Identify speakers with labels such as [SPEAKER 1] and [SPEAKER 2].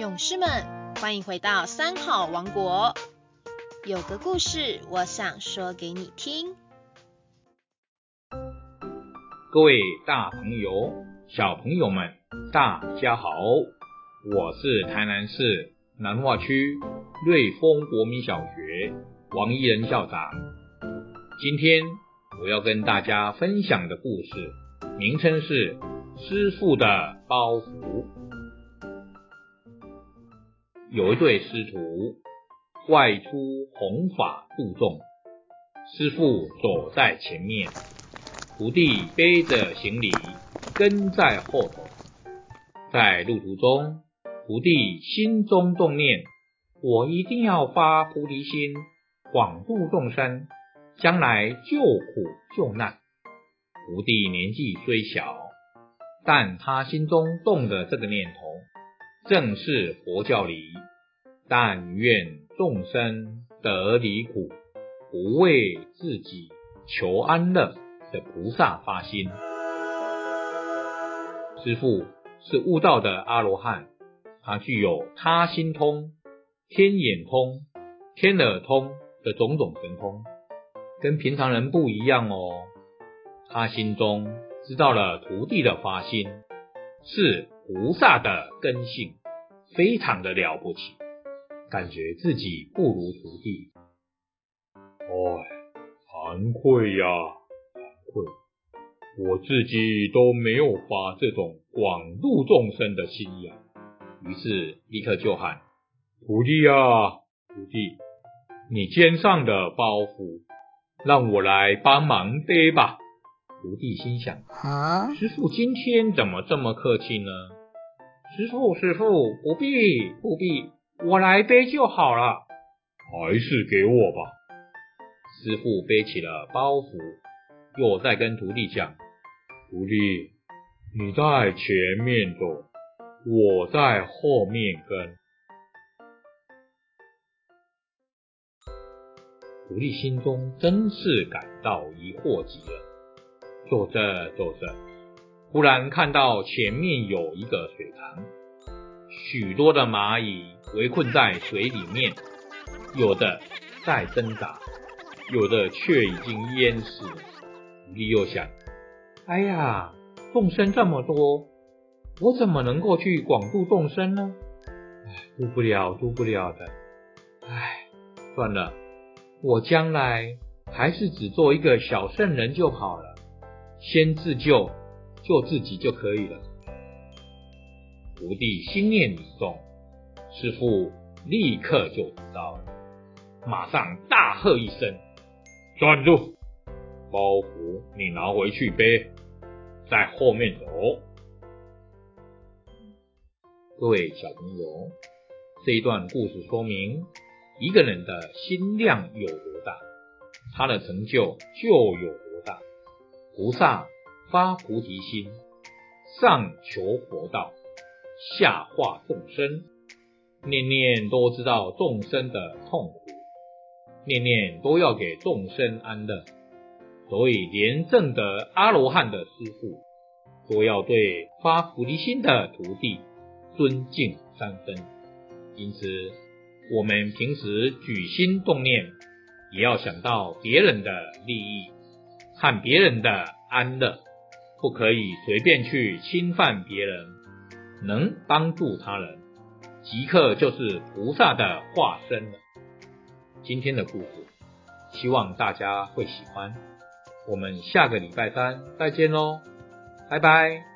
[SPEAKER 1] 勇士们，欢迎回到三好王国。有个故事，我想说给你听。
[SPEAKER 2] 各位大朋友、小朋友们，大家好，我是台南市南化区瑞丰国民小学王一仁校长。今天我要跟大家分享的故事，名称是《师傅的包袱》。有一对师徒外出弘法度众，师傅走在前面，徒弟背着行李跟在后头。在路途中，徒弟心中动念：我一定要发菩提心，广度众生，将来救苦救难。徒弟年纪虽小，但他心中动的这个念头。正是佛教里“但愿众生得离苦，不为自己求安乐”的菩萨发心。师父是悟道的阿罗汉，他具有他心通、天眼通、天耳通的种种神通，跟平常人不一样哦。他心中知道了徒弟的发心是。菩萨的根性非常的了不起，感觉自己不如徒弟，哎，惭愧呀，惭愧，我自己都没有发这种广度众生的心呀。于是立刻就喊徒弟啊，徒弟，你肩上的包袱，让我来帮忙背吧。徒弟心想啊，师傅今天怎么这么客气呢？师傅，师傅，不必，不必，我来背就好了。还是给我吧。师傅背起了包袱，又在跟徒弟讲：“徒弟，你在前面走，我在后面跟。”徒弟心中真是感到疑惑极了。走着走着。忽然看到前面有一个水塘，许多的蚂蚁围困在水里面，有的在挣扎，有的却已经淹死。你又想：哎呀，众生这么多，我怎么能够去广度众生呢？哎，渡不了，渡不了的。哎，算了，我将来还是只做一个小圣人就好了，先自救。救自己就可以了。徒弟心念已动，师傅立刻就知道了，马上大喝一声：“站住！包袱你拿回去背，在后面走。”各位小朋友，这一段故事说明，一个人的心量有多大，他的成就就有多大。菩萨。发菩提心，上求佛道，下化众生，念念都知道众生的痛苦，念念都要给众生安乐，所以连正的阿罗汉的师父，都要对发菩提心的徒弟尊敬三分。因此，我们平时举心动念，也要想到别人的利益和别人的安乐。不可以随便去侵犯别人，能帮助他人，即刻就是菩萨的化身了。今天的故事，希望大家会喜欢。我们下个礼拜三再见喽，拜拜。